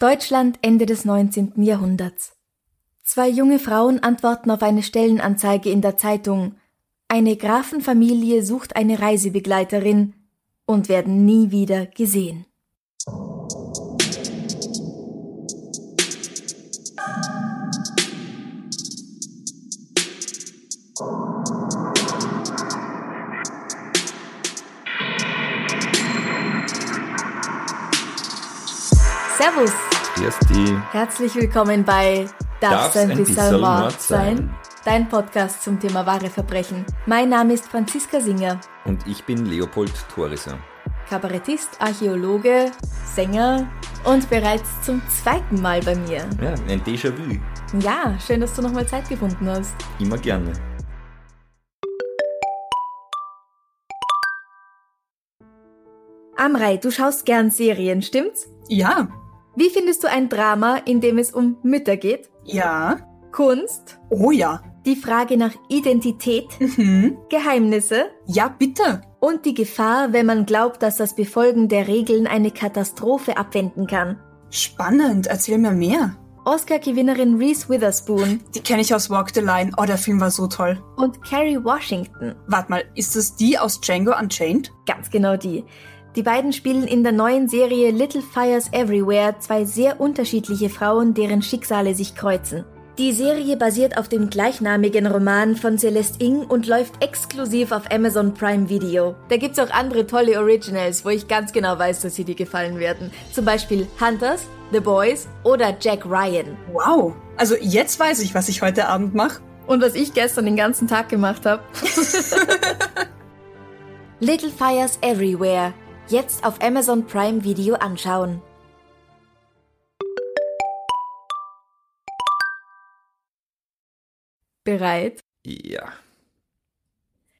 Deutschland Ende des 19. Jahrhunderts. Zwei junge Frauen antworten auf eine Stellenanzeige in der Zeitung. Eine Grafenfamilie sucht eine Reisebegleiterin und werden nie wieder gesehen. Servus. Die. Herzlich willkommen bei Darf's Darf's ein bisschen Mord Mord sein? sein? Dein Podcast zum Thema wahre Verbrechen. Mein Name ist Franziska Singer, Und ich bin Leopold Thoriser. Kabarettist, Archäologe, Sänger und bereits zum zweiten Mal bei mir. Ja, ein Déjà-vu. Ja, schön, dass du nochmal Zeit gefunden hast. Immer gerne. Amrei, du schaust gern Serien, stimmt's? Ja, Wie findest du ein Drama, in dem es um Mütter geht? ja, Kunst? oh ja. Die Frage nach Identität? Mhm. Geheimnisse? Ja, bitte. Und die Gefahr, wenn man glaubt, dass das Befolgen der Regeln eine Katastrophe abwenden kann. Spannend, erzähl mir mehr. Oscar-Gewinnerin Reese Witherspoon Die kenne ich aus Walk the Line. Oh, der Film war so toll. und Kerry Washington. Warte mal, ist das die aus Django Unchained? Ganz genau die. Die beiden spielen in der neuen Serie Little Fires Everywhere zwei sehr unterschiedliche Frauen, deren Schicksale sich kreuzen. Die Serie basiert auf dem gleichnamigen Roman von Celeste Ng und läuft exklusiv auf Amazon Prime Video. Da gibt's auch andere tolle Originals, wo ich ganz genau weiß, dass sie dir gefallen werden. Zum Beispiel Hunters, The Boys oder Jack Ryan. Wow. Also jetzt weiß ich, was ich heute Abend mache. Und was ich gestern den ganzen Tag gemacht habe. Little Fires Everywhere. Jetzt auf Amazon Prime Video anschauen. Bereit? Ja.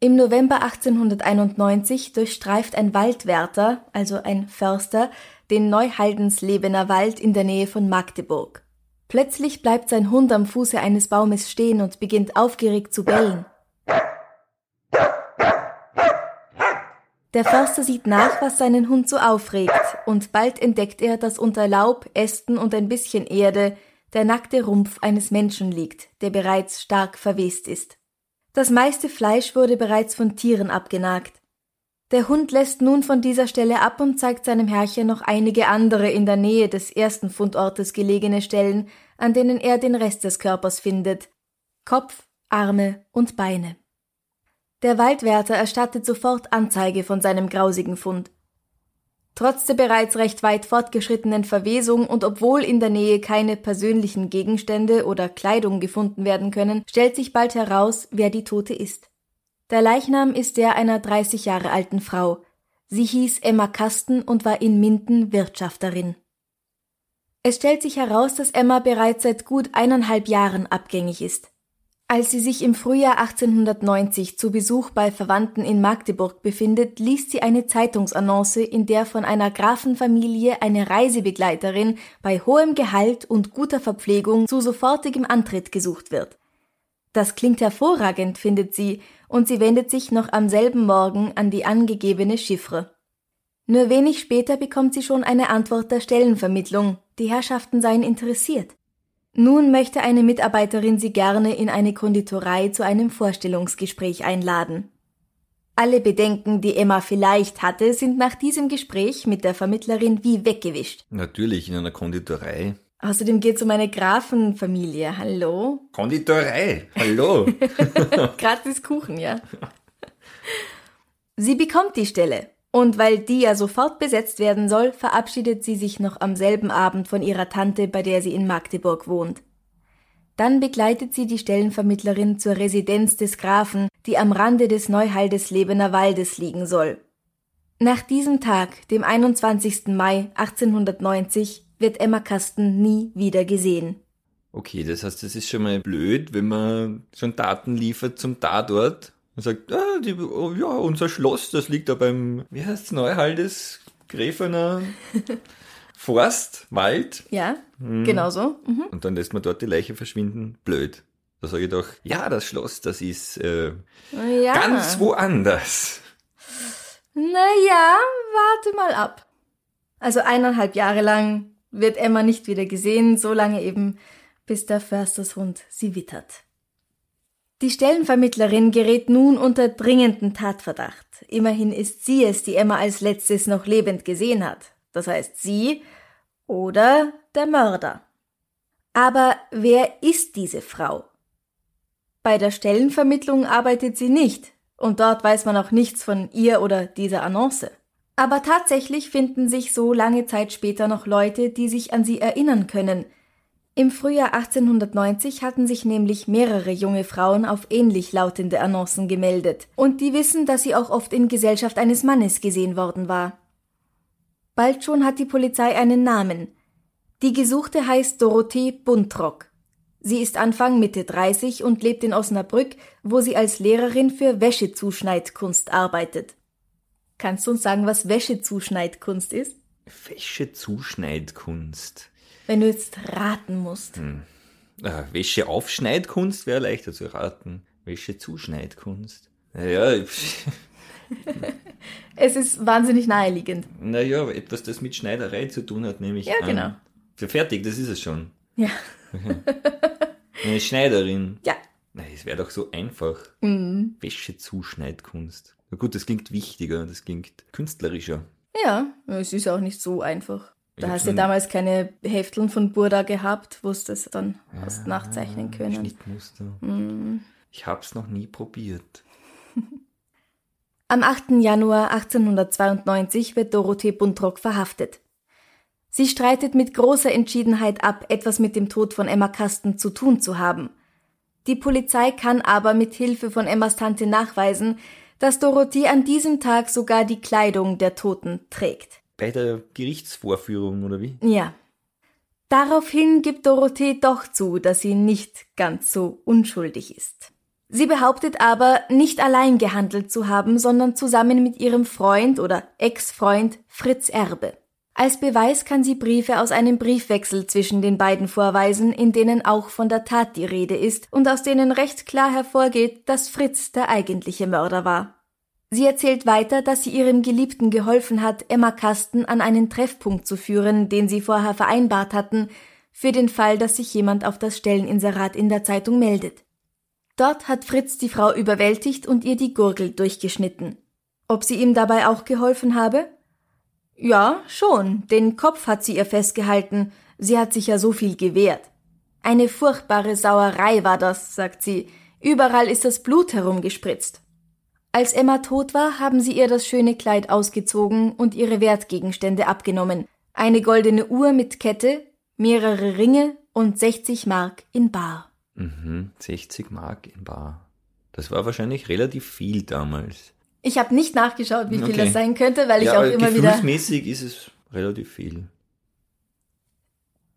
Im November 1891 durchstreift ein Waldwärter, also ein Förster, den Neuhaldenslebener Wald in der Nähe von Magdeburg. Plötzlich bleibt sein Hund am Fuße eines Baumes stehen und beginnt aufgeregt zu bellen. Der Förster sieht nach, was seinen Hund so aufregt, und bald entdeckt er, dass unter Laub, Ästen und ein bisschen Erde der nackte Rumpf eines Menschen liegt, der bereits stark verwest ist. Das meiste Fleisch wurde bereits von Tieren abgenagt. Der Hund lässt nun von dieser Stelle ab und zeigt seinem Herrchen noch einige andere in der Nähe des ersten Fundortes gelegene Stellen, an denen er den Rest des Körpers findet. Kopf, Arme und Beine. Der Waldwärter erstattet sofort Anzeige von seinem grausigen Fund. Trotz der bereits recht weit fortgeschrittenen Verwesung und obwohl in der Nähe keine persönlichen Gegenstände oder Kleidung gefunden werden können, stellt sich bald heraus, wer die Tote ist. Der Leichnam ist der einer 30 Jahre alten Frau. Sie hieß Emma Kasten und war in Minden Wirtschafterin. Es stellt sich heraus, dass Emma bereits seit gut eineinhalb Jahren abgängig ist. Als sie sich im Frühjahr 1890 zu Besuch bei Verwandten in Magdeburg befindet, liest sie eine Zeitungsannonce, in der von einer Grafenfamilie eine Reisebegleiterin bei hohem Gehalt und guter Verpflegung zu sofortigem Antritt gesucht wird. Das klingt hervorragend, findet sie, und sie wendet sich noch am selben Morgen an die angegebene Chiffre. Nur wenig später bekommt sie schon eine Antwort der Stellenvermittlung, die Herrschaften seien interessiert. Nun möchte eine Mitarbeiterin sie gerne in eine Konditorei zu einem Vorstellungsgespräch einladen. Alle Bedenken, die Emma vielleicht hatte, sind nach diesem Gespräch mit der Vermittlerin wie weggewischt. Natürlich in einer Konditorei. Außerdem geht es um eine Grafenfamilie. Hallo? Konditorei! Hallo! Gratis Kuchen, ja. Sie bekommt die Stelle. Und weil die ja sofort besetzt werden soll, verabschiedet sie sich noch am selben Abend von ihrer Tante, bei der sie in Magdeburg wohnt. Dann begleitet sie die Stellenvermittlerin zur Residenz des Grafen, die am Rande des Neuhaldeslebener Waldes liegen soll. Nach diesem Tag, dem 21. Mai 1890, wird Emma Kasten nie wieder gesehen. Okay, das heißt, das ist schon mal blöd, wenn man schon Daten liefert zum Tatort und sagt, ah, die, oh, ja, unser Schloss, das liegt da beim, wie heißt's, Neuhaldes, Gräfener Forst, Wald. Ja, genau so. Mhm. Und dann lässt man dort die Leiche verschwinden. Blöd. Da sage ich doch, ja, das Schloss, das ist äh, Ja. ganz woanders. Naja, warte mal ab. Also eineinhalb Jahre lang wird Emma nicht wieder gesehen, so lange eben, bis der Förstershund sie wittert. Die Stellenvermittlerin gerät nun unter dringenden Tatverdacht. Immerhin ist sie es, die Emma als letztes noch lebend gesehen hat. Das heißt sie oder der Mörder. Aber wer ist diese Frau? Bei der Stellenvermittlung arbeitet sie nicht, und dort weiß man auch nichts von ihr oder dieser Annonce. Aber tatsächlich finden sich so lange Zeit später noch Leute, die sich an sie erinnern können. Im Frühjahr 1890 hatten sich nämlich mehrere junge Frauen auf ähnlich lautende Annoncen gemeldet, und die wissen, dass sie auch oft in Gesellschaft eines Mannes gesehen worden war. Bald schon hat die Polizei einen Namen. Die Gesuchte heißt Dorothee Buntrock. Sie ist Anfang Mitte 30 und lebt in Osnabrück, wo sie als Lehrerin für Wäschezuschneidkunst arbeitet. Kannst du uns sagen, was Wäschezuschneidkunst ist? Wäschezuschneidkunst. Wenn du jetzt raten musst. Ah, Wäscheaufschneidkunst wäre leichter zu raten. Wäschezuschneidkunst. Naja, Es ist wahnsinnig naheliegend. naja, etwas, das mit Schneiderei zu tun hat, nämlich. Ja, genau. Ja, fertig, das ist es schon. Ja. Eine Schneiderin. Ja. Es wäre doch so einfach. Mhm. Wäschezuschneidkunst. Na gut, das klingt wichtiger, das klingt künstlerischer. Ja, es ist auch nicht so einfach. Da hast du ja damals keine Hefteln von Burda gehabt, wo du das dann hast nachzeichnen können. Schnittmuster. Mhm. Ich hab's noch nie probiert. Am 8. Januar 1892 wird Dorothee Buntrock verhaftet. Sie streitet mit großer Entschiedenheit ab, etwas mit dem Tod von Emma Kasten zu tun zu haben. Die Polizei kann aber mit Hilfe von Emmas Tante nachweisen, dass Dorothee an diesem Tag sogar die Kleidung der Toten trägt. Bei der Gerichtsvorführung, oder wie? Ja. Daraufhin gibt Dorothee doch zu, dass sie nicht ganz so unschuldig ist. Sie behauptet aber, nicht allein gehandelt zu haben, sondern zusammen mit ihrem Freund oder Ex-Freund Fritz Erbe. Als Beweis kann sie Briefe aus einem Briefwechsel zwischen den beiden vorweisen, in denen auch von der Tat die Rede ist und aus denen recht klar hervorgeht, dass Fritz der eigentliche Mörder war. Sie erzählt weiter, dass sie ihrem Geliebten geholfen hat, Emma Kasten an einen Treffpunkt zu führen, den sie vorher vereinbart hatten, für den Fall, dass sich jemand auf das Stelleninserat in der Zeitung meldet. Dort hat Fritz die Frau überwältigt und ihr die Gurgel durchgeschnitten. Ob sie ihm dabei auch geholfen habe? Ja, schon. Den Kopf hat sie ihr festgehalten. Sie hat sich ja so viel gewehrt. Eine furchtbare Sauerei war das, sagt sie. Überall ist das Blut herumgespritzt. Als Emma tot war, haben sie ihr das schöne Kleid ausgezogen und ihre Wertgegenstände abgenommen. Eine goldene Uhr mit Kette, mehrere Ringe und 60 Mark in Bar. Mhm, 60 Mark in Bar. Das war wahrscheinlich relativ viel damals. Ich habe nicht nachgeschaut, wie viel Okay. das sein könnte, weil ich ja, auch aber immer wieder. gefühlsmäßig ist es relativ viel.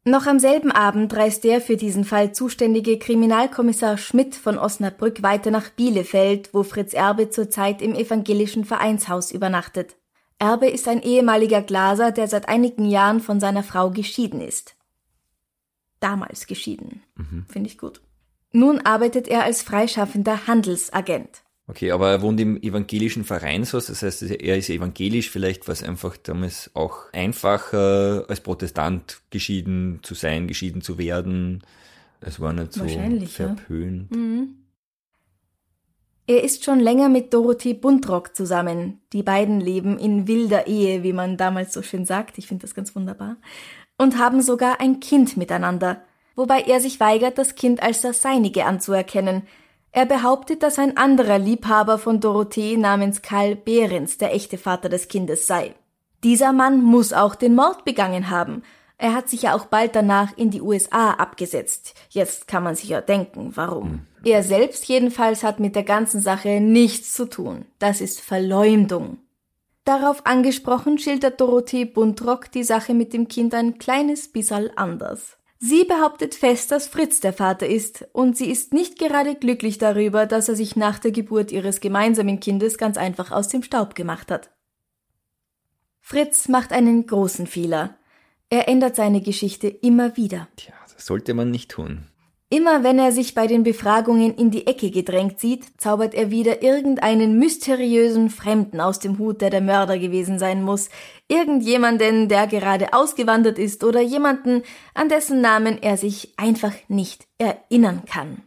Noch am selben Abend reist der für diesen Fall zuständige Kriminalkommissar Schmidt von Osnabrück weiter nach Bielefeld, wo Fritz Erbe zurzeit im evangelischen Vereinshaus übernachtet. Erbe ist ein ehemaliger Glaser, der seit einigen Jahren von seiner Frau geschieden ist. Damals geschieden. Finde ich gut. Nun arbeitet er als freischaffender Handelsagent. Okay, aber er wohnt im evangelischen Vereinshaus, das heißt, er ist evangelisch, vielleicht war es einfach damals auch einfacher, als Protestant geschieden zu sein, geschieden zu werden. Es war nicht so ja. verpönt. Er ist schon länger mit Dorothee Buntrock zusammen. Die beiden leben in wilder Ehe, wie man damals so schön sagt. Ich finde das ganz wunderbar. Und haben sogar ein Kind miteinander. Wobei er sich weigert, das Kind als das seinige anzuerkennen. Er behauptet, dass ein anderer Liebhaber von Dorothee namens Karl Behrens der echte Vater des Kindes sei. Dieser Mann muss auch den Mord begangen haben. Er hat sich ja auch bald danach in die USA abgesetzt. Jetzt kann man sich ja denken, warum. Er selbst jedenfalls hat mit der ganzen Sache nichts zu tun. Das ist Verleumdung. Darauf angesprochen schildert Dorothee Buntrock die Sache mit dem Kind ein kleines bissal anders. Sie behauptet fest, dass Fritz der Vater ist, und sie ist nicht gerade glücklich darüber, dass er sich nach der Geburt ihres gemeinsamen Kindes ganz einfach aus dem Staub gemacht hat. Fritz macht einen großen Fehler. Er ändert seine Geschichte immer wieder. Tja, das sollte man nicht tun. Immer wenn er sich bei den Befragungen in die Ecke gedrängt sieht, zaubert er wieder irgendeinen mysteriösen Fremden aus dem Hut, der der Mörder gewesen sein muss, irgendjemanden, der gerade ausgewandert ist oder jemanden, an dessen Namen er sich einfach nicht erinnern kann.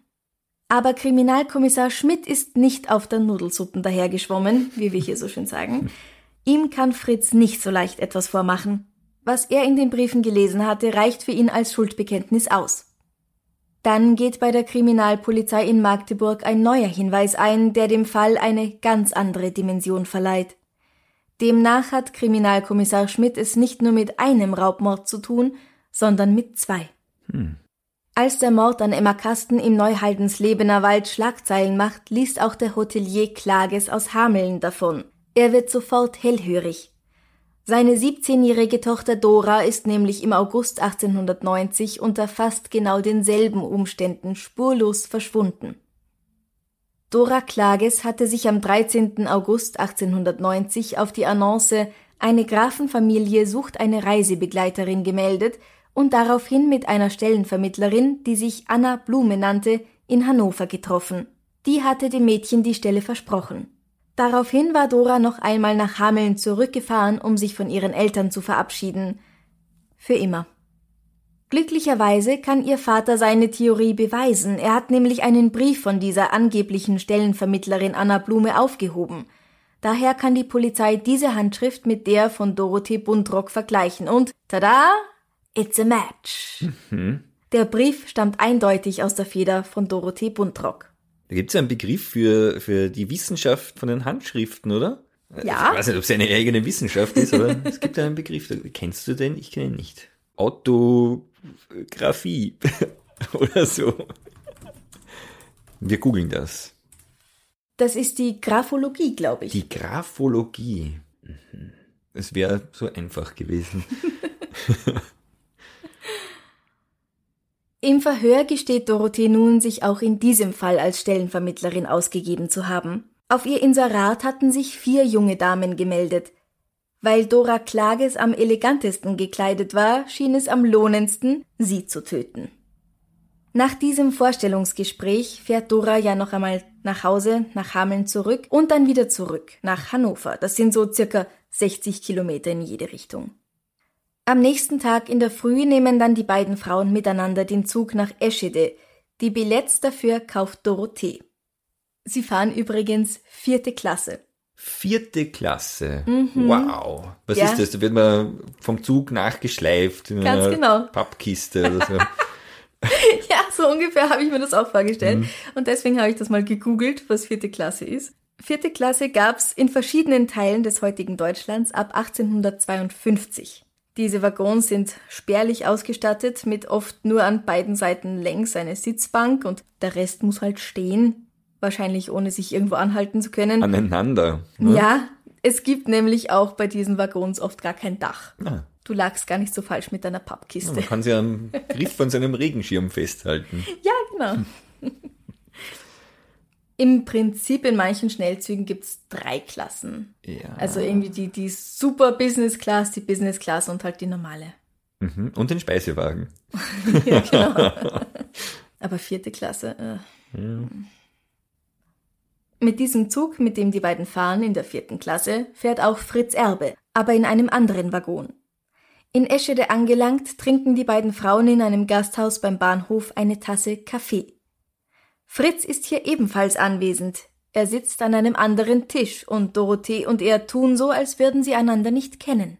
Aber Kriminalkommissar Schmidt ist nicht auf der Nudelsuppen dahergeschwommen, wie wir hier so schön sagen. Ihm kann Fritz nicht so leicht etwas vormachen. Was er in den Briefen gelesen hatte, reicht für ihn als Schuldbekenntnis aus. Dann geht bei der Kriminalpolizei in Magdeburg ein neuer Hinweis ein, der dem Fall eine ganz andere Dimension verleiht. Demnach hat Kriminalkommissar Schmidt es nicht nur mit einem Raubmord zu tun, sondern mit zwei. Hm. Als der Mord an Emma Kasten im Neuhaldenslebener Wald Schlagzeilen macht, liest auch der Hotelier Klages aus Hameln davon. Er wird sofort hellhörig. Seine 17-jährige Tochter Dora ist nämlich im August 1890 unter fast genau denselben Umständen spurlos verschwunden. Dora Klages hatte sich am 13. August 1890 auf die Annonce Eine Grafenfamilie sucht eine Reisebegleiterin gemeldet und daraufhin mit einer Stellenvermittlerin, die sich Anna Blume nannte, in Hannover getroffen. Die hatte dem Mädchen die Stelle versprochen. Daraufhin war Dora noch einmal nach Hameln zurückgefahren, um sich von ihren Eltern zu verabschieden. Für immer. Glücklicherweise kann ihr Vater seine Theorie beweisen. Er hat nämlich einen Brief von dieser angeblichen Stellenvermittlerin Anna Blume aufgehoben. Daher kann die Polizei diese Handschrift mit der von Dorothee Buntrock vergleichen und tada, it's a match. Mhm. Der Brief stammt eindeutig aus der Feder von Dorothee Buntrock. Da gibt es ja einen Begriff für, für die Wissenschaft von den Handschriften, oder? Ja. Ich weiß nicht, ob es eine eigene Wissenschaft ist, aber es gibt einen Begriff. Kennst du den? Ich kenne ihn nicht. Autographie oder so. Wir googeln das. Das ist die Graphologie, glaube ich. Die Graphologie. Mhm. Es wäre so einfach gewesen. Im Verhör gesteht Dorothee nun, sich auch in diesem Fall als Stellenvermittlerin ausgegeben zu haben. Auf ihr Inserat hatten sich vier junge Damen gemeldet. Weil Dora Klages am elegantesten gekleidet war, schien es am lohnendsten, sie zu töten. Nach diesem Vorstellungsgespräch fährt Dora ja noch einmal nach Hause, nach Hameln zurück und dann wieder zurück, nach Hannover. Das sind so circa 60 Kilometer in jede Richtung. Am nächsten Tag in der Früh nehmen dann die beiden Frauen miteinander den Zug nach Eschede. Die Billets dafür kauft Dorothee. Sie fahren übrigens vierte Klasse. Vierte Klasse. Mhm. Wow. Was ja. ist das? Da wird man vom Zug nachgeschleift in Ganz einer genau. Pappkiste oder so. ja, so ungefähr habe ich mir das auch vorgestellt. Mhm. Und deswegen habe ich das mal gegoogelt, was vierte Klasse ist. Vierte Klasse gab es in verschiedenen Teilen des heutigen Deutschlands ab 1852. Diese Waggons sind spärlich ausgestattet mit oft nur an beiden Seiten längs eine Sitzbank und der Rest muss halt stehen, wahrscheinlich ohne sich irgendwo anhalten zu können. Aneinander. Ne? Ja, es gibt nämlich auch bei diesen Waggons oft gar kein Dach. Ah. Du lagst gar nicht so falsch mit deiner Pappkiste. Ja, man kann sie am Griff von seinem Regenschirm festhalten. Ja, genau. Im Prinzip in manchen Schnellzügen gibt's drei Klassen. Ja. Also irgendwie die, die Super Business Class, die Business Class und halt die normale. Mhm. Und den Speisewagen. ja, genau. Aber vierte Klasse. Äh. Ja. Mit diesem Zug, mit dem die beiden fahren in der vierten Klasse, fährt auch Fritz Erbe, aber in einem anderen Waggon. In Eschede angelangt, trinken die beiden Frauen in einem Gasthaus beim Bahnhof eine Tasse Kaffee. Fritz ist hier ebenfalls anwesend. Er sitzt an einem anderen Tisch und Dorothee und er tun so, als würden sie einander nicht kennen.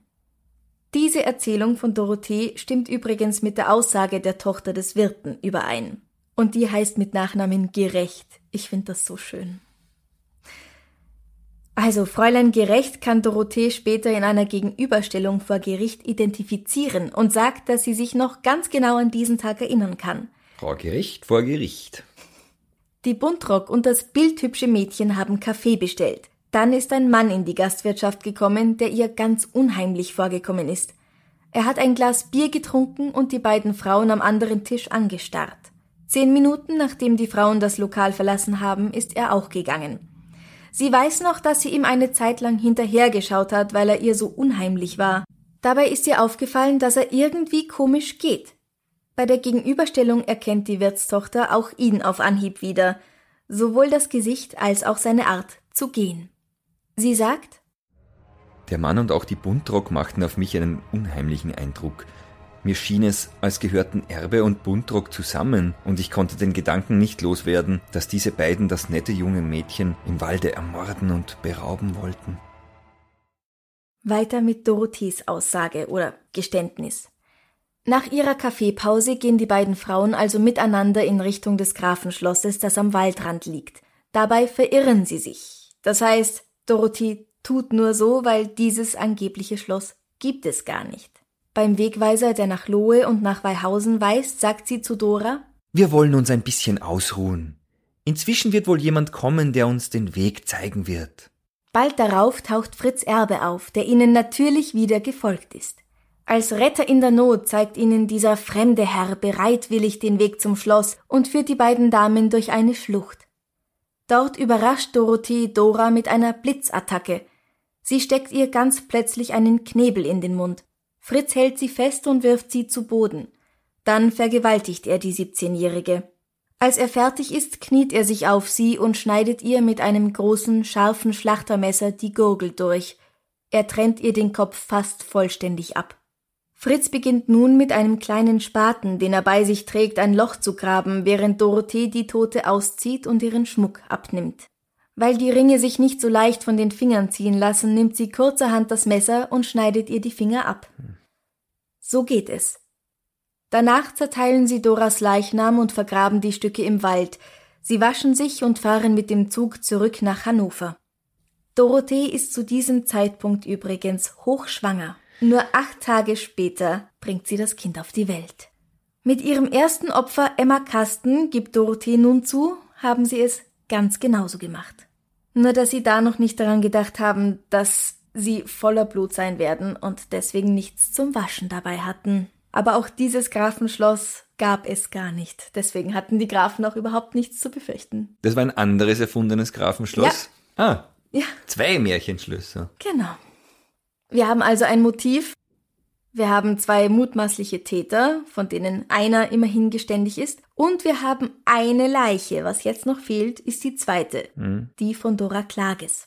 Diese Erzählung von Dorothee stimmt übrigens mit der Aussage der Tochter des Wirten überein. Und die heißt mit Nachnamen Gerecht. Ich finde das so schön. Also Fräulein Gerecht kann Dorothee später in einer Gegenüberstellung vor Gericht identifizieren und sagt, dass sie sich noch ganz genau an diesen Tag erinnern kann. Frau Gericht vor Gericht. Die Buntrock und das bildhübsche Mädchen haben Kaffee bestellt. Dann ist ein Mann in die Gastwirtschaft gekommen, der ihr ganz unheimlich vorgekommen ist. Er hat ein Glas Bier getrunken und die beiden Frauen am anderen Tisch angestarrt. Zehn Minuten nachdem die Frauen das Lokal verlassen haben, ist er auch gegangen. Sie weiß noch, dass sie ihm eine Zeit lang hinterhergeschaut hat, weil er ihr so unheimlich war. Dabei ist ihr aufgefallen, dass er irgendwie komisch geht. Bei der Gegenüberstellung erkennt die Wirtstochter auch ihn auf Anhieb wieder, sowohl das Gesicht als auch seine Art zu gehen. Sie sagt, der Mann und auch die Buntrock machten auf mich einen unheimlichen Eindruck. Mir schien es, als gehörten Erbe und Buntrock zusammen, und ich konnte den Gedanken nicht loswerden, dass diese beiden das nette junge Mädchen im Walde ermorden und berauben wollten. Weiter mit Dorothees Aussage oder Geständnis. Nach ihrer Kaffeepause gehen die beiden Frauen also miteinander in Richtung des Grafenschlosses, das am Waldrand liegt. Dabei verirren sie sich. Das heißt, Dorothee tut nur so, weil dieses angebliche Schloss gibt es gar nicht. Beim Wegweiser, der nach Lohe und nach Weihausen weist, sagt sie zu Dora Wir wollen uns ein bisschen ausruhen. Inzwischen wird wohl jemand kommen, der uns den Weg zeigen wird. Bald darauf taucht Fritz Erbe auf, der ihnen natürlich wieder gefolgt ist. Als Retter in der Not zeigt ihnen dieser fremde Herr bereitwillig den Weg zum Schloss und führt die beiden Damen durch eine Schlucht. Dort überrascht Dorothee Dora mit einer Blitzattacke, Sie steckt ihr ganz plötzlich einen Knebel in den Mund. Fritz hält sie fest und wirft sie zu Boden. Dann vergewaltigt er die 17-Jährige. Als er fertig ist, kniet er sich auf sie und schneidet ihr mit einem großen, scharfen Schlachtermesser die Gurgel durch. Er trennt ihr den Kopf fast vollständig ab. Fritz beginnt nun mit einem kleinen Spaten, den er bei sich trägt, ein Loch zu graben, während Dorothee die Tote auszieht und ihren Schmuck abnimmt. Weil die Ringe sich nicht so leicht von den Fingern ziehen lassen, nimmt sie kurzerhand das Messer und schneidet ihr die Finger ab. So geht es. Danach zerteilen sie Doras Leichnam und vergraben die Stücke im Wald. Sie waschen sich und fahren mit dem Zug zurück nach Hannover. Dorothee ist zu diesem Zeitpunkt übrigens hochschwanger. Nur acht Tage später bringt sie das Kind auf die Welt. Mit ihrem ersten Opfer Emma Kasten gibt Dorothee nun zu, haben sie es ganz genauso gemacht. Nur dass sie da noch nicht daran gedacht haben, dass sie voller Blut sein werden und deswegen nichts zum Waschen dabei hatten. Aber auch dieses Grafenschloss gab es gar nicht. Deswegen hatten die Grafen auch überhaupt nichts zu befürchten. Das war ein anderes erfundenes Grafenschloss? Ja. Ah. Ja. Zwei Märchenschlösser. Genau. Wir haben also ein Motiv, wir haben zwei mutmaßliche Täter, von denen einer immerhin geständig ist. Und wir haben eine Leiche. Was jetzt noch fehlt, ist die zweite, mhm. die von Dora Klages.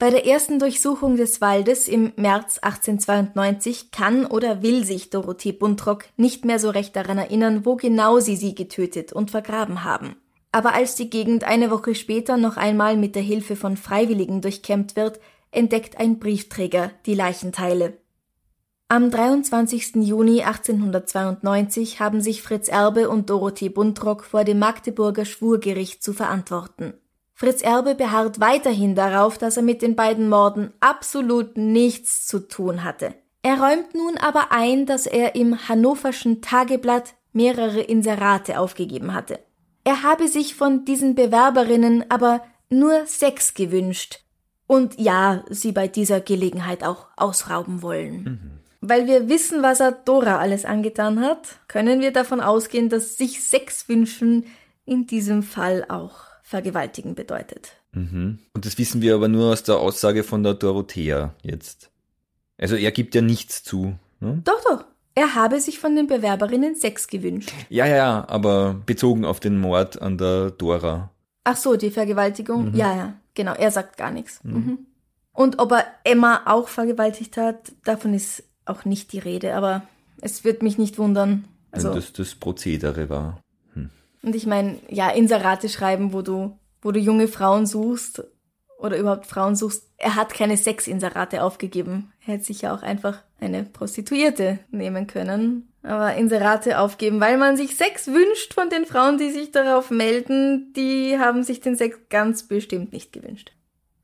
Bei der ersten Durchsuchung des Waldes im März 1892 kann oder will sich Dorothee Buntrock nicht mehr so recht daran erinnern, wo genau sie sie getötet und vergraben haben. Aber als die Gegend eine Woche später noch einmal mit der Hilfe von Freiwilligen durchkämmt wird, entdeckt ein Briefträger die Leichenteile. Am 23. Juni 1892 haben sich Fritz Erbe und Dorothee Buntrock vor dem Magdeburger Schwurgericht zu verantworten. Fritz Erbe beharrt weiterhin darauf, dass er mit den beiden Morden absolut nichts zu tun hatte. Er räumt nun aber ein, dass er im Hannoverschen Tageblatt mehrere Inserate aufgegeben hatte. Er habe sich von diesen Bewerberinnen aber nur sechs gewünscht und ja, sie bei dieser Gelegenheit auch ausrauben wollen. Mhm. Weil wir wissen, was er Dora alles angetan hat, können wir davon ausgehen, dass sich Sex wünschen in diesem Fall auch vergewaltigen bedeutet. Mhm. Und das wissen wir aber nur aus der Aussage von der Dorothea jetzt. Also er gibt ja nichts zu. Ne? Doch, doch. Er habe sich von den Bewerberinnen Sex gewünscht. Ja, ja, aber bezogen auf den Mord an der Dora. Ach so, die Vergewaltigung? Mhm. Ja, ja, genau. Er sagt gar nichts. Mhm. mhm. Und ob er Emma auch vergewaltigt hat, davon ist auch nicht die Rede, aber es wird mich nicht wundern. Also, Wenn das das Prozedere war. Hm. Und ich meine, ja, Inserate schreiben, wo du, wo du junge Frauen suchst oder überhaupt Frauen suchst. Er hat keine Sexinserate aufgegeben. Er hätte sich ja auch einfach eine Prostituierte nehmen können. Aber Inserate aufgeben, weil man sich Sex wünscht von den Frauen, die sich darauf melden, die haben sich den Sex ganz bestimmt nicht gewünscht.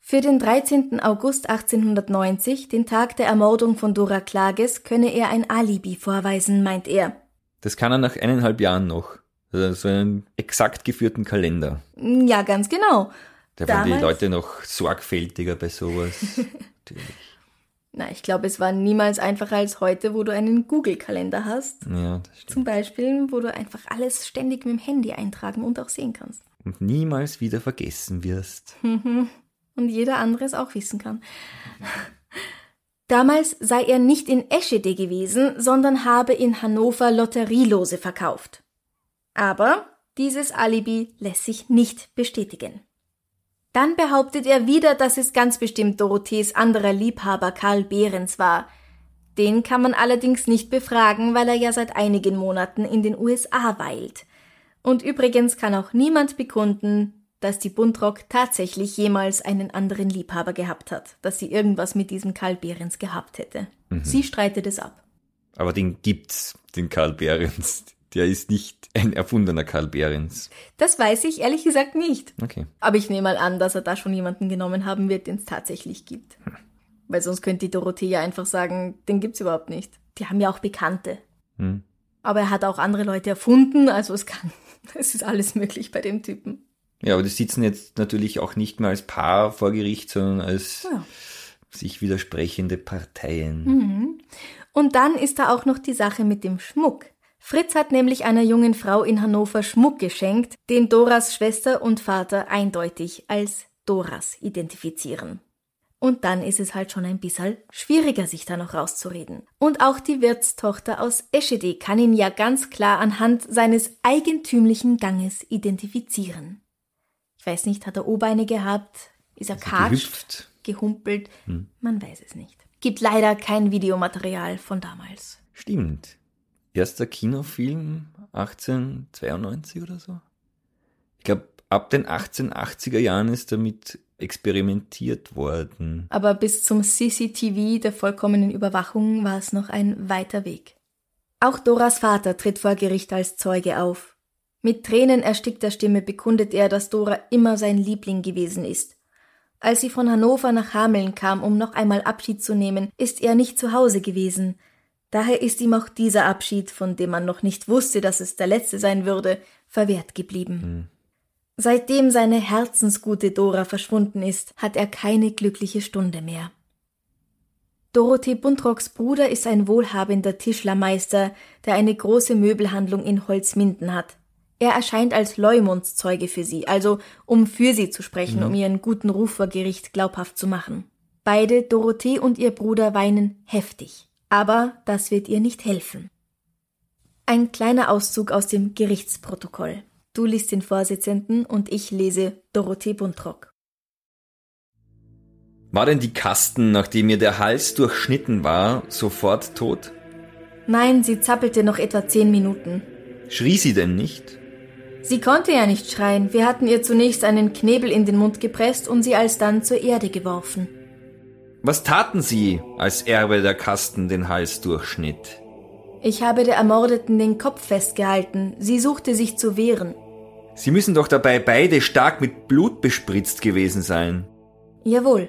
Für den 13. August 1890, den Tag der Ermordung von Dora Klages, könne er ein Alibi vorweisen, meint er. Das kann er nach eineinhalb Jahren noch. Also so einen exakt geführten Kalender. Ja, ganz genau. Da waren die Leute noch sorgfältiger bei sowas. Natürlich. Na, ich glaube, es war niemals einfacher als heute, wo du einen Google-Kalender hast. Ja, das stimmt. Zum Beispiel, wo du einfach alles ständig mit dem Handy eintragen und auch sehen kannst. Und niemals wieder vergessen wirst. Und jeder andere es auch wissen kann. Damals sei er nicht in Eschede gewesen, sondern habe in Hannover Lotterielose verkauft. Aber dieses Alibi lässt sich nicht bestätigen. Dann behauptet er wieder, dass es ganz bestimmt Dorothees anderer Liebhaber Karl Behrens war. Den kann man allerdings nicht befragen, weil er ja seit einigen Monaten in den USA weilt. Und übrigens kann auch niemand bekunden, dass die Buntrock tatsächlich jemals einen anderen Liebhaber gehabt hat, dass sie irgendwas mit diesem Karl Behrens gehabt hätte. Sie streitet es ab. Aber den gibt's, den Karl Behrens. Der ist nicht ein erfundener Karl Behrens. Das weiß ich ehrlich gesagt nicht. Okay. Aber ich nehme mal an, dass er da schon jemanden genommen haben wird, den es tatsächlich gibt. Weil sonst könnte die Dorothee ja einfach sagen, den gibt's überhaupt nicht. Die haben ja auch Bekannte. Hm. Aber er hat auch andere Leute erfunden, also es kann, es ist alles möglich bei dem Typen. Ja, aber die sitzen jetzt natürlich auch nicht mehr als Paar vor Gericht, sondern als Ja. sich widersprechende Parteien. Und dann ist da auch noch die Sache mit dem Schmuck. Fritz hat nämlich einer jungen Frau in Hannover Schmuck geschenkt, den Doras Schwester und Vater eindeutig als Doras identifizieren. Und dann ist es halt schon ein bisschen schwieriger, sich da noch rauszureden. Und auch die Wirtstochter aus Eschede kann ihn ja ganz klar anhand seines eigentümlichen Ganges identifizieren. Ich weiß nicht, hat er O-Beine gehabt? Ist er katsch? Gehüpft. gehumpelt? Man weiß es nicht. Gibt leider kein Videomaterial von damals. Stimmt. Erster Kinofilm 1892 oder so. Ich glaube, ab den 1880er Jahren ist damit experimentiert worden. Aber bis zum CCTV der vollkommenen Überwachung war es noch ein weiter Weg. Auch Doras Vater tritt vor Gericht als Zeuge auf. Mit Tränen erstickter Stimme bekundet er, dass Dora immer sein Liebling gewesen ist. Als sie von Hannover nach Hameln kam, um noch einmal Abschied zu nehmen, ist er nicht zu Hause gewesen. Daher ist ihm auch dieser Abschied, von dem man noch nicht wusste, dass es der letzte sein würde, verwehrt geblieben. Seitdem seine herzensgute Dora verschwunden ist, hat er keine glückliche Stunde mehr. Dorothee Buntrocks Bruder ist ein wohlhabender Tischlermeister, der eine große Möbelhandlung in Holzminden hat. Er erscheint als Leumundszeuge für sie, also um für sie zu sprechen, um ihren guten Ruf vor Gericht glaubhaft zu machen. Beide, Dorothee und ihr Bruder, weinen heftig. Aber das wird ihr nicht helfen. Ein kleiner Auszug aus dem Gerichtsprotokoll. Du liest den Vorsitzenden und ich lese Dorothee Buntrock. War denn die Kasten, nachdem ihr der Hals durchschnitten war, sofort tot? Nein, sie zappelte noch etwa zehn Minuten. Schrie sie denn nicht? Sie konnte ja nicht schreien. Wir hatten ihr zunächst einen Knebel in den Mund gepresst und sie alsdann zur Erde geworfen. Was taten sie, als Erbe der Kasten den Hals durchschnitt? Ich habe der Ermordeten den Kopf festgehalten. Sie suchte sich zu wehren. Sie müssen doch dabei beide stark mit Blut bespritzt gewesen sein. Jawohl.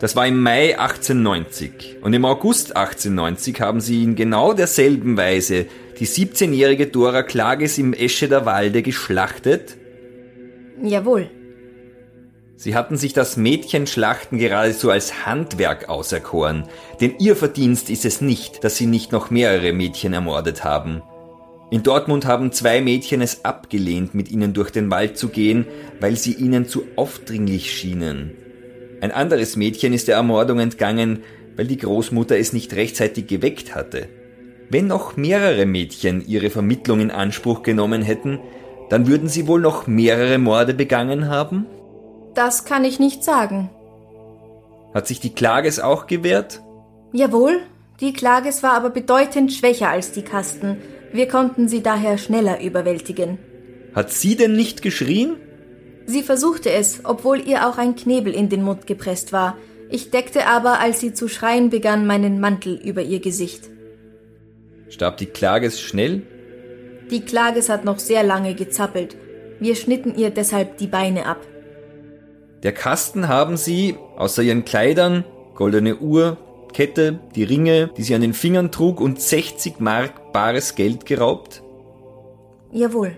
Das war im Mai 1890 und im August 1890 haben sie in genau derselben Weise die 17-jährige Dora Klages im Escheder Walde geschlachtet. Jawohl. Sie hatten sich das Mädchenschlachten geradezu als Handwerk auserkoren, denn ihr Verdienst ist es nicht, dass sie nicht noch mehrere Mädchen ermordet haben. In Dortmund haben zwei Mädchen es abgelehnt, mit ihnen durch den Wald zu gehen, weil sie ihnen zu aufdringlich schienen. Ein anderes Mädchen ist der Ermordung entgangen, weil die Großmutter es nicht rechtzeitig geweckt hatte. Wenn noch mehrere Mädchen ihre Vermittlung in Anspruch genommen hätten, dann würden sie wohl noch mehrere Morde begangen haben? Das kann ich nicht sagen. Hat sich die Klages auch gewehrt? Jawohl. Die Klages war aber bedeutend schwächer als die Kasten. Wir konnten sie daher schneller überwältigen. Hat sie denn nicht geschrien? Sie versuchte es, obwohl ihr auch ein Knebel in den Mund gepresst war. Ich deckte aber, als sie zu schreien begann, meinen Mantel über ihr Gesicht. Starb die Klages schnell? Die Klages hat noch sehr lange gezappelt. Wir schnitten ihr deshalb die Beine ab. Der Kasten haben sie, außer ihren Kleidern, goldene Uhr, Kette, die Ringe, die sie an den Fingern trug und 60 Mark bares Geld geraubt? Jawohl.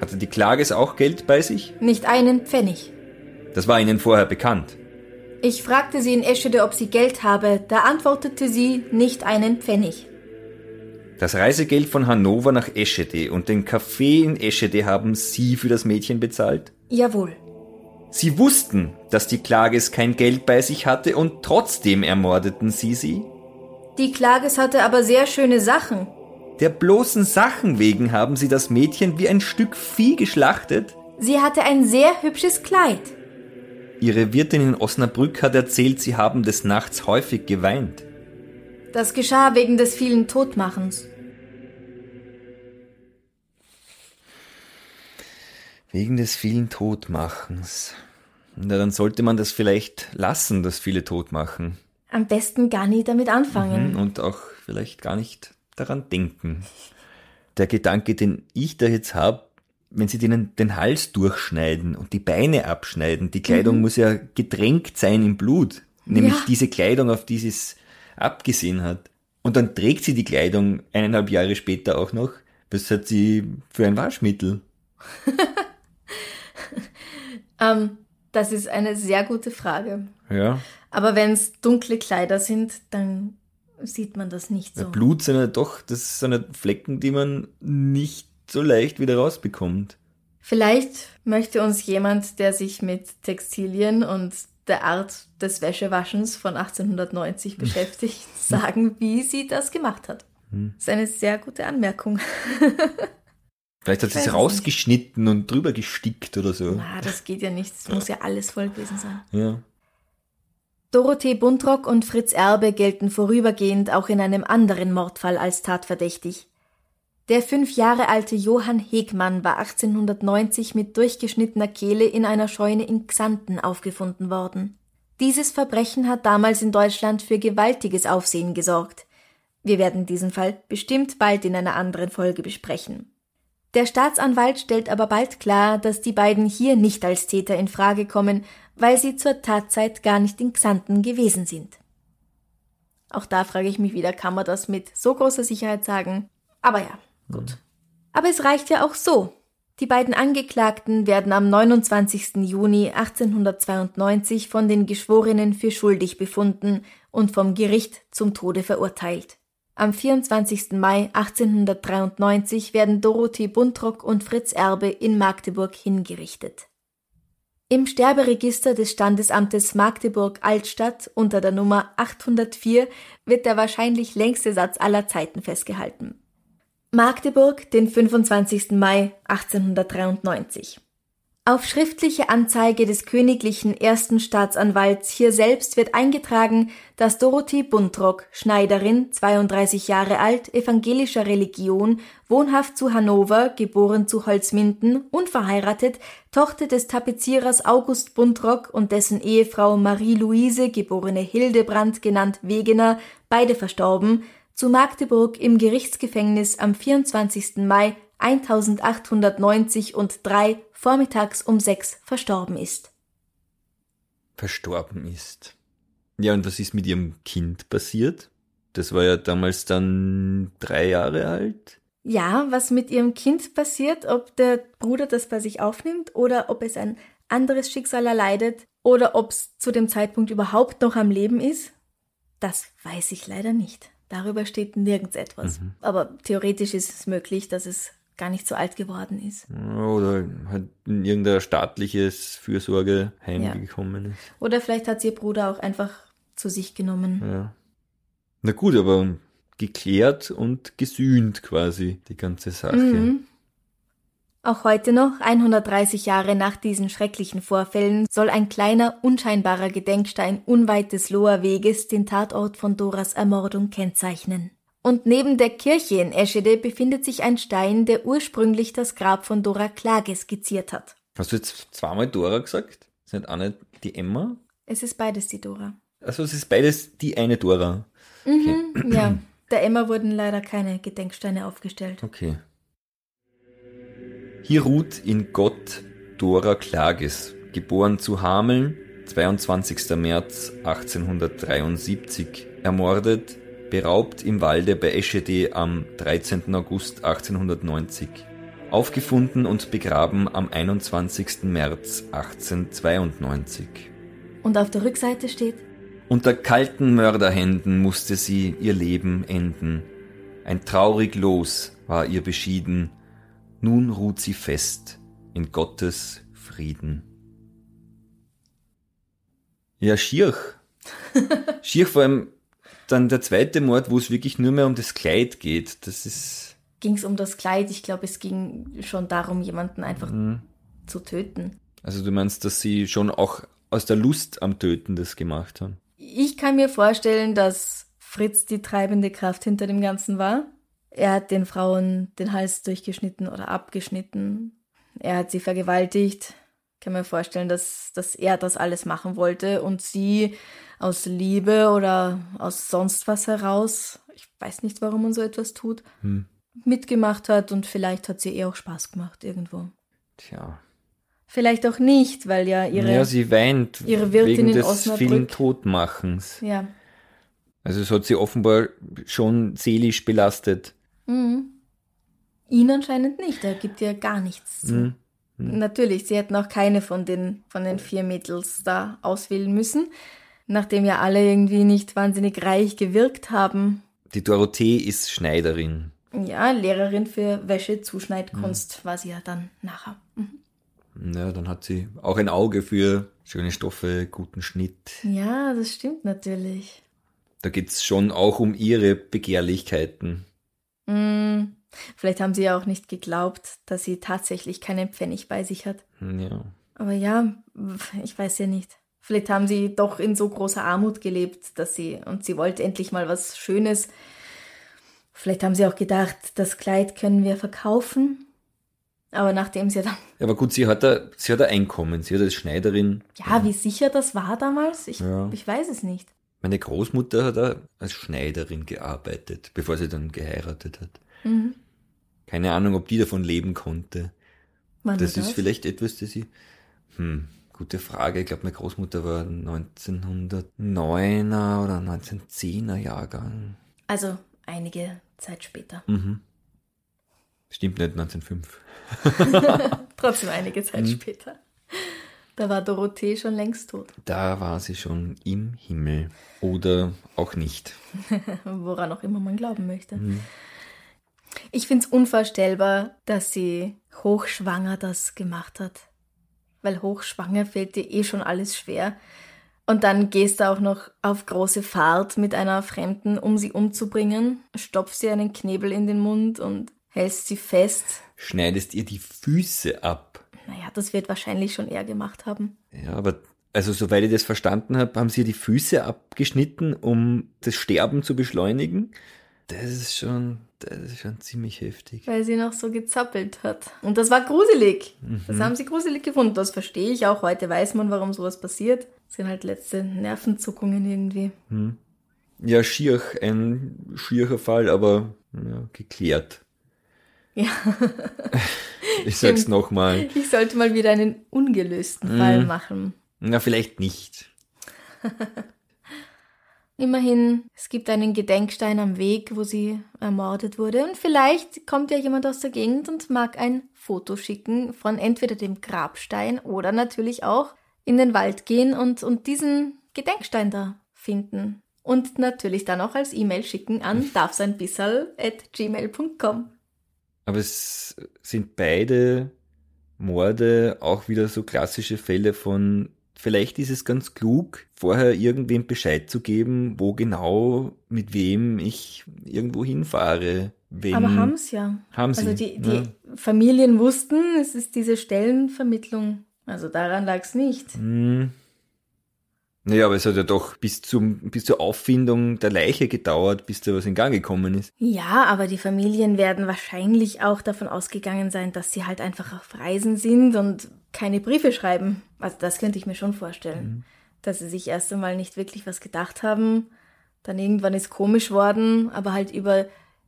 Hatte die Klages auch Geld bei sich? Nicht einen Pfennig. Das war Ihnen vorher bekannt. Ich fragte sie in Eschede, ob sie Geld habe. Da antwortete sie nicht einen Pfennig. Das Reisegeld von Hannover nach Eschede und den Kaffee in Eschede haben Sie für das Mädchen bezahlt? Jawohl. Sie wussten, dass die Klages kein Geld bei sich hatte und trotzdem ermordeten Sie sie? Die Klages hatte aber sehr schöne Sachen. Der bloßen Sachen wegen haben Sie das Mädchen wie ein Stück Vieh geschlachtet? Sie hatte ein sehr hübsches Kleid. Ihre Wirtin in Osnabrück hat erzählt, Sie haben des Nachts häufig geweint. Das geschah wegen des vielen Todmachens. Wegen des vielen Todmachens. Na, dann sollte man das vielleicht lassen, das viele Todmachen. Am besten gar nie damit anfangen. Mhm, Und auch vielleicht gar nicht daran denken. Der Gedanke, den ich da jetzt habe, wenn sie denen den Hals durchschneiden und die Beine abschneiden, die Kleidung muss ja getränkt sein im Blut. Nämlich Ja. diese Kleidung, auf die sie es abgesehen hat. Und dann trägt sie die Kleidung eineinhalb Jahre später auch noch. Was hat sie für ein Waschmittel? Ähm, das ist eine sehr gute Frage. Ja. Aber wenn es dunkle Kleider sind, dann sieht man das nicht so. Blut sind ja doch, das sind ja Flecken, die man nicht so leicht wieder rausbekommt. Vielleicht möchte uns jemand, der sich mit Textilien und der Art des Wäschewaschens von 1890 beschäftigt, sagen, wie sie das gemacht hat. Hm. Das ist eine sehr gute Anmerkung. Vielleicht hat sie es es rausgeschnitten und drüber gestickt oder so. Na, das geht ja nicht. Es muss ja alles voll gewesen sein. Ja. Dorothee Buntrock und Fritz Erbe gelten vorübergehend auch in einem anderen Mordfall als tatverdächtig. Der fünf Jahre alte Johann Hegmann war 1890 mit durchgeschnittener Kehle in einer Scheune in Xanten aufgefunden worden. Dieses Verbrechen hat damals in Deutschland für gewaltiges Aufsehen gesorgt. Wir werden diesen Fall bestimmt bald in einer anderen Folge besprechen. Der Staatsanwalt stellt aber bald klar, dass die beiden hier nicht als Täter in Frage kommen, weil sie zur Tatzeit gar nicht in Xanten gewesen sind. Auch da frage ich mich wieder, kann man das mit so großer Sicherheit sagen? Aber ja, gut. Aber es reicht ja auch so. Die beiden Angeklagten werden am 29. Juni 1892 von den Geschworenen für schuldig befunden und vom Gericht zum Tode verurteilt. Am 24. Mai 1893 werden Dorothee Buntrock und Fritz Erbe in Magdeburg hingerichtet. Im Sterberegister des Standesamtes Magdeburg-Altstadt unter der Nummer 804 wird der wahrscheinlich längste Satz aller Zeiten festgehalten. Magdeburg, den 25. Mai 1893. Auf schriftliche Anzeige des königlichen ersten Staatsanwalts hier selbst wird eingetragen, dass Dorothee Buntrock, Schneiderin, 32 Jahre alt, evangelischer Religion, wohnhaft zu Hannover, geboren zu Holzminden, unverheiratet, Tochter des Tapezierers August Buntrock und dessen Ehefrau Marie-Louise, geborene Hildebrand, genannt Wegener, beide verstorben, zu Magdeburg im Gerichtsgefängnis am 24. Mai 1890 und drei vormittags um sechs verstorben ist. Verstorben ist. Ja, und was ist mit ihrem Kind passiert? Das war ja damals dann drei Jahre alt. Ja, was mit ihrem Kind passiert, ob der Bruder das bei sich aufnimmt oder ob es ein anderes Schicksal erleidet oder ob es zu dem Zeitpunkt überhaupt noch am Leben ist, das weiß ich leider nicht. Darüber steht nirgends etwas. Aber theoretisch ist es möglich, dass es gar nicht so alt geworden ist. Oder halt in irgendein staatliches Fürsorgeheim Ja. gekommen ist. Oder vielleicht hat sie ihr Bruder auch einfach zu sich genommen. Ja. Na gut, aber geklärt und gesühnt quasi die ganze Sache. Mhm. Auch heute noch, 130 Jahre nach diesen schrecklichen Vorfällen, soll ein kleiner, unscheinbarer Gedenkstein unweit des Loher Weges den Tatort von Doras Ermordung kennzeichnen. Und neben der Kirche in Eschede befindet sich ein Stein, der ursprünglich das Grab von Dora Klage skizziert hat. Hast du jetzt zweimal Dora gesagt? Ist nicht eine die Emma? Es ist beides die Dora. Also es ist beides die eine Dora. Mhm, ja. Der Emma wurden leider keine Gedenksteine aufgestellt. Okay. Hier ruht in Gott Dora Klages, geboren zu Hameln, 22. März 1873, ermordet, beraubt im Walde bei Eschede am 13. August 1890. aufgefunden und begraben am 21. März 1892. Und auf der Rückseite steht, unter kalten Mörderhänden musste sie ihr Leben enden. Ein traurig Los war ihr beschieden. Nun ruht sie fest in Gottes Frieden. Ja, schier. schier vor allem dann der zweite Mord, wo es wirklich nur mehr um das Kleid geht. Das ist. Ging es um das Kleid? Ich glaube, es ging schon darum, jemanden einfach mhm. zu töten. Also du meinst, dass sie schon auch aus der Lust am Töten das gemacht haben? Ich kann mir vorstellen, dass Fritz die treibende Kraft hinter dem Ganzen war. Er hat den Frauen den Hals durchgeschnitten oder abgeschnitten. Er hat sie vergewaltigt. Ich kann mir vorstellen, dass, dass er das alles machen wollte und sie aus Liebe oder aus sonst was heraus, ich weiß nicht, warum man so etwas tut, hm. mitgemacht hat und vielleicht hat sie ihr auch Spaß gemacht irgendwo. Tja. Vielleicht auch nicht, weil ja ihre. Ja, sie weint ihre Wirtin wegen in des Osnabrück. vielen Todmachens. Ja. Also es hat sie offenbar schon seelisch belastet. Mhm. Ihn anscheinend nicht, er gibt ja gar nichts zu. Mhm. Mhm. Natürlich, sie hätten auch keine von den, von den vier Mädels da auswählen müssen, nachdem ja alle irgendwie nicht wahnsinnig reich gewirkt haben. Die Dorothee ist Schneiderin. Ja, Lehrerin für Wäschezuschneidkunst mhm. war sie ja dann nachher. Mhm. Ja, dann hat sie auch ein Auge für schöne Stoffe, guten Schnitt. Ja, das stimmt natürlich. Da geht's schon auch um ihre Begehrlichkeiten. Mm, vielleicht haben sie ja auch nicht geglaubt, dass sie tatsächlich keinen Pfennig bei sich hat. Ja. Aber ja, ich weiß ja nicht. Vielleicht haben sie doch in so großer Armut gelebt, dass sie, und sie wollte endlich mal was Schönes. Vielleicht haben sie auch gedacht, das Kleid können wir verkaufen aber nachdem sie dann. Ja, aber gut, sie hat, ein, sie hat ein Einkommen, sie hat als Schneiderin. Ja, wie sicher das war damals? Ich, ja. ich weiß es nicht. Meine Großmutter hat als Schneiderin gearbeitet, bevor sie dann geheiratet hat. Mhm. Keine Ahnung, ob die davon leben konnte. Wann das ist das? vielleicht etwas, das sie. Hm, gute Frage. Ich glaube, meine Großmutter war 1909er oder 1910er Jahrgang. Also einige Zeit später. Mhm. Stimmt nicht, 1905. Trotzdem einige Zeit mhm. später. Da war Dorothee schon längst tot. Da war sie schon im Himmel. Oder auch nicht. Woran auch immer man glauben möchte. Mhm. Ich finde es unvorstellbar, dass sie hochschwanger das gemacht hat. Weil hochschwanger fällt dir eh schon alles schwer. Und dann gehst du auch noch auf große Fahrt mit einer Fremden, um sie umzubringen, stopfst ihr einen Knebel in den Mund und hältst sie fest. Schneidest ihr die Füße ab. Naja, das wird wahrscheinlich schon er gemacht haben. Ja, aber also soweit ich das verstanden habe, haben sie die Füße abgeschnitten, um das Sterben zu beschleunigen. Das ist schon, das ist schon ziemlich heftig. Weil sie noch so gezappelt hat. Und das war gruselig. Mhm. Das haben sie gruselig gefunden. Das verstehe ich auch. Heute weiß man, warum sowas passiert. Das sind halt letzte Nervenzuckungen irgendwie. Mhm. Ja, schier, ein schierer Fall, aber ja, geklärt. Ja. ich sag's nochmal. Ich sollte mal wieder einen ungelösten hm. Fall machen. Na, vielleicht nicht. Immerhin, es gibt einen Gedenkstein am Weg, wo sie ermordet wurde. Und vielleicht kommt ja jemand aus der Gegend und mag ein Foto schicken von entweder dem Grabstein oder natürlich auch in den Wald gehen und, und diesen Gedenkstein da finden. Und natürlich dann auch als E-Mail schicken an darfseinbissal.gmail.com. Aber es sind beide Morde auch wieder so klassische Fälle von, vielleicht ist es ganz klug, vorher irgendwem Bescheid zu geben, wo genau, mit wem ich irgendwo hinfahre. Wenn, Aber haben es ja. Haben sie. Also die, die ja. Familien wussten, es ist diese Stellenvermittlung. Also daran lag es nicht. Hm. Naja, aber es hat ja doch bis, zum, bis zur Auffindung der Leiche gedauert, bis da was in Gang gekommen ist. Ja, aber die Familien werden wahrscheinlich auch davon ausgegangen sein, dass sie halt einfach auf Reisen sind und keine Briefe schreiben. Also das könnte ich mir schon vorstellen. Mhm. Dass sie sich erst einmal nicht wirklich was gedacht haben. Dann irgendwann ist komisch worden, aber halt über,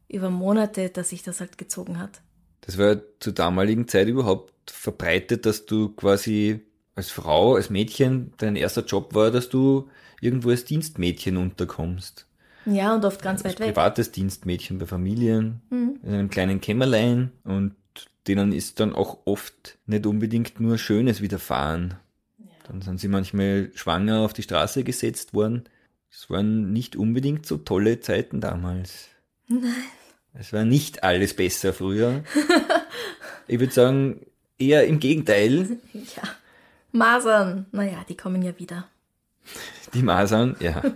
über Monate, dass sich das halt gezogen hat. Das war ja zur damaligen Zeit überhaupt verbreitet, dass du quasi als Frau, als Mädchen, dein erster Job war, dass du irgendwo als Dienstmädchen unterkommst. Ja, und oft ganz als weit weg. Privates Dienstmädchen bei Familien, mhm. in einem kleinen Kämmerlein und denen ist dann auch oft nicht unbedingt nur Schönes widerfahren. Dann sind sie manchmal schwanger auf die Straße gesetzt worden. Es waren nicht unbedingt so tolle Zeiten damals. Nein. Es war nicht alles besser früher. ich würde sagen, eher im Gegenteil. Ja. Masern, naja, die kommen ja wieder. Die Masern, ja.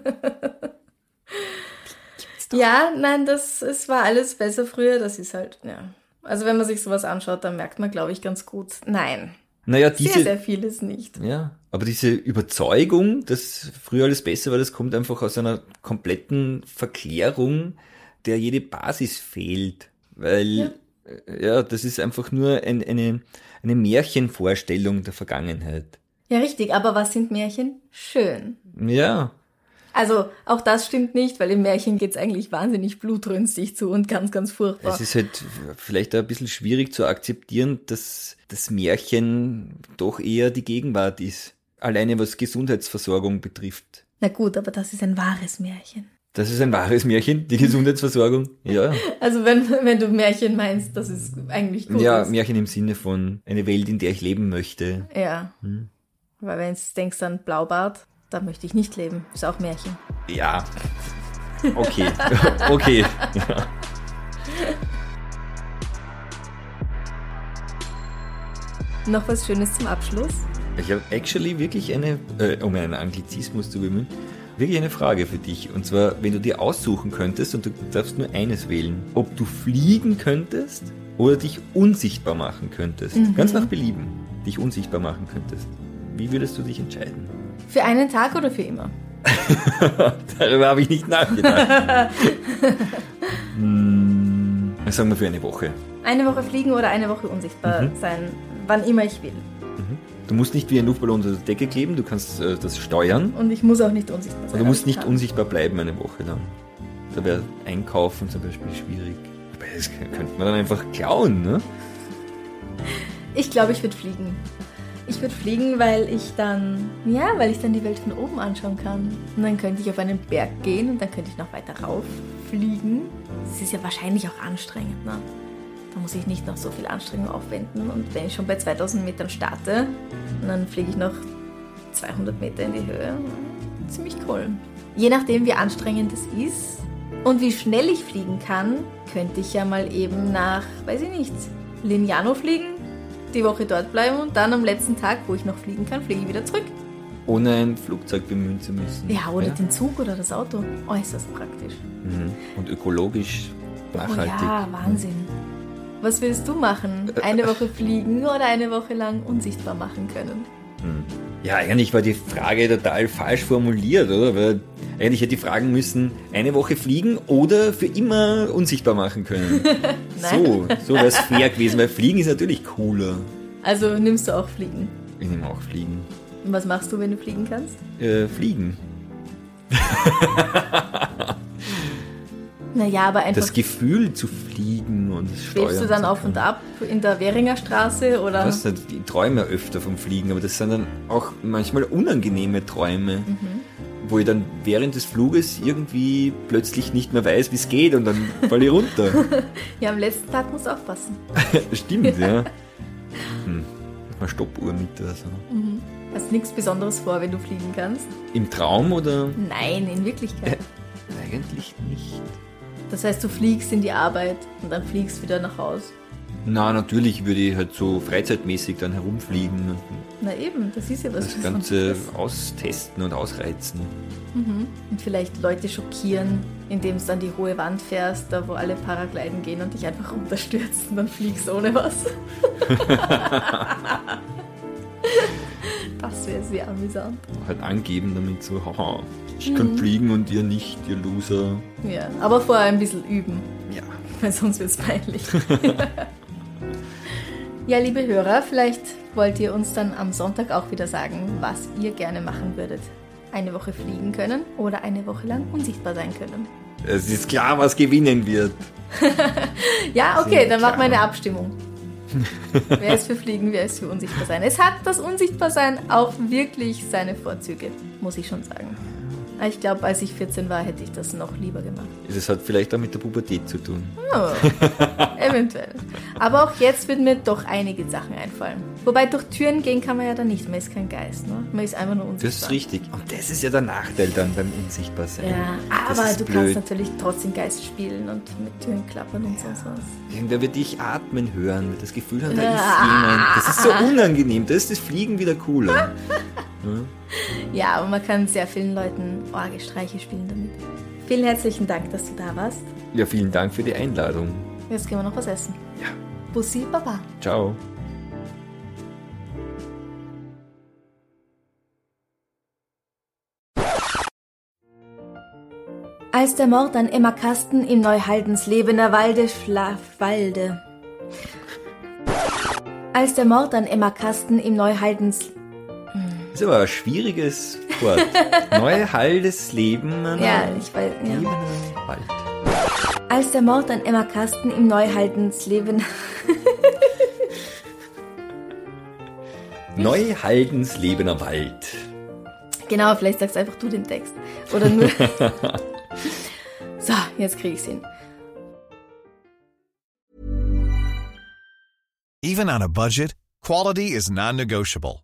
Ja, nein, das, es war alles besser früher, das ist halt, ja. Also wenn man sich sowas anschaut, dann merkt man, glaube ich, ganz gut, nein, Naja, diese, sehr, sehr vieles nicht. Ja, aber diese Überzeugung, dass früher alles besser war, das kommt einfach aus einer kompletten Verklärung, der jede Basis fehlt. Weil, ja, ja das ist einfach nur ein, eine, eine Märchenvorstellung der Vergangenheit. Ja, richtig, aber was sind Märchen? Schön. Ja, Also auch das stimmt nicht, weil im Märchen geht's eigentlich wahnsinnig blutrünstig zu und ganz, ganz furchtbar. es ist halt vielleicht ein bisschen schwierig zu akzeptieren, dass das Märchen doch eher die Gegenwart ist. Alleine was Gesundheitsversorgung betrifft. Na gut, aber das ist ein wahres Märchen. Das ist ein wahres Märchen, die Gesundheitsversorgung. Ja. Also wenn, wenn du Märchen meinst, das ist eigentlich gut. Ja, ist. Märchen im Sinne von eine Welt, in der ich leben möchte. Ja. Hm. Weil wenn du denkst an Blaubart, da möchte ich nicht leben. Ist auch Märchen. Ja. Okay. okay. Ja. Noch was Schönes zum Abschluss? Ich habe actually wirklich eine, äh, um einen Anglizismus zu bemühen, wirklich eine Frage für dich. Und zwar, wenn du dir aussuchen könntest und du darfst nur eines wählen, ob du fliegen könntest oder dich unsichtbar machen könntest. Ganz nach Belieben. Dich unsichtbar machen könntest. Wie würdest du dich entscheiden? Für einen Tag oder für immer? Darüber habe ich nicht nachgedacht. hm, sagen wir für eine Woche. Eine Woche fliegen oder eine Woche unsichtbar Mhm. sein, wann immer ich will. Du musst nicht wie ein Luftballon unter der Decke kleben, du kannst äh, das steuern. Und ich muss auch nicht unsichtbar sein. Und du musst ich nicht kann. unsichtbar bleiben eine Woche lang. Da wäre Einkaufen zum Beispiel schwierig. Aber das könnte man dann einfach klauen, ne? Ich glaube, ich würde fliegen. Ich würde fliegen, weil ich dann, ja, weil ich dann die Welt von oben anschauen kann. Und dann könnte ich auf einen Berg gehen und dann könnte ich noch weiter rauf fliegen. Das ist ja wahrscheinlich auch anstrengend, ne? Da muss ich nicht noch so viel Anstrengung aufwenden. Und wenn ich schon bei 2000 Metern starte, dann fliege ich noch 200 Meter in die Höhe. Ziemlich cool. Je nachdem, wie anstrengend es ist und wie schnell ich fliegen kann, könnte ich ja mal eben nach, weiß ich nicht, Lignano fliegen, die Woche dort bleiben und dann am letzten Tag, wo ich noch fliegen kann, fliege ich wieder zurück. Ohne ein Flugzeug bemühen zu müssen. Ja, oder den Zug oder das Auto. Äußerst praktisch. Mhm. Und ökologisch nachhaltig. Oh ja, Wahnsinn. Was willst du machen? Eine Woche fliegen oder eine Woche lang unsichtbar machen können? Ja, eigentlich war die Frage total falsch formuliert, oder? Weil eigentlich hätte ich fragen müssen, eine Woche fliegen oder für immer unsichtbar machen können. so, so wäre es fair gewesen, weil Fliegen ist natürlich cooler. Also nimmst du auch Fliegen. Ich nehme auch Fliegen. Und was machst du, wenn du fliegen kannst? Äh, fliegen. Naja, aber einfach Das Gefühl zu fliegen und Steuern. schwebst du dann zu auf und ab in der Währinger Straße oder? Was? Ich träume ja öfter vom Fliegen, aber das sind dann auch manchmal unangenehme Träume, Mhm. wo ich dann während des Fluges irgendwie plötzlich nicht mehr weiß, wie es geht und dann falle ich runter. Ja, am letzten Tag musst du aufpassen. Stimmt, ja. Hm. Mach mal Stoppuhr mit oder so. Hast nichts Besonderes vor, wenn du fliegen kannst? Im Traum oder? Nein, in Wirklichkeit. Eigentlich nicht. Das heißt, du fliegst in die Arbeit und dann fliegst wieder nach Haus. Na, natürlich würde ich halt so freizeitmäßig dann herumfliegen und Na eben, das ist ja was das Ganze austesten und ausreizen. Und vielleicht Leute schockieren, indem du an die hohe Wand fährst, da wo alle Paragliden gehen und dich einfach runterstürzt und dann fliegst ohne was. das wäre sehr amüsant. Halt angeben damit so, haha, ich kann fliegen und ihr nicht, ihr Loser. Ja, aber vorher ein bisschen üben. Ja. weil sonst wird es peinlich. ja, liebe Hörer, vielleicht wollt ihr uns dann am Sonntag auch wieder sagen, was ihr gerne machen würdet. Eine Woche fliegen können oder eine Woche lang unsichtbar sein können. Es ist klar, was gewinnen wird. Ja, okay, dann machen wir eine Abstimmung. wer ist für Fliegen, wer ist für Unsichtbar sein? Es hat das Unsichtbarsein auch wirklich seine Vorzüge, muss ich schon sagen. Ich glaube, als ich 14 war, hätte ich das noch lieber gemacht. Das hat vielleicht auch mit der Pubertät zu tun. Oh, eventuell. Aber auch jetzt würden mir doch einige Sachen einfallen. Wobei durch Türen gehen kann man ja dann nicht. Man ist kein Geist, ne? Man ist einfach nur unsichtbar. Das ist richtig. Und das ist ja der Nachteil dann beim Unsichtbarsein. Ja, Das aber du blöd. kannst natürlich trotzdem Geist spielen und mit Türen klappern und so was. Irgendwer wird dich atmen hören, wird das Gefühl haben, da ist jemand. Das ist so unangenehm. Da ist das Fliegen wieder cooler. Ja, aber man kann sehr vielen Leuten Orgelstreiche spielen damit. Vielen herzlichen Dank, dass du da warst. Ja, vielen Dank für die Einladung. Jetzt gehen wir noch was essen. Ja. Bussi, Baba. Ciao. Als der Mord an Emma Kasten im Neuhaldenslebener Walde schlaf... Walde. Als der Mord an Emma Kasten im Neuhaldens... Das ist aber ein schwieriges Wort. Neuhaldes Leben. Ja, ich weiß, ja. Lebener Wald. Als der Mord an Emma Kasten im Neuhaldenslebener... Neuhaldenslebener Wald. Genau, vielleicht sagst einfach du den Text. Oder nur... so, jetzt krieg ich's hin. Even on a budget, quality is non-negotiable.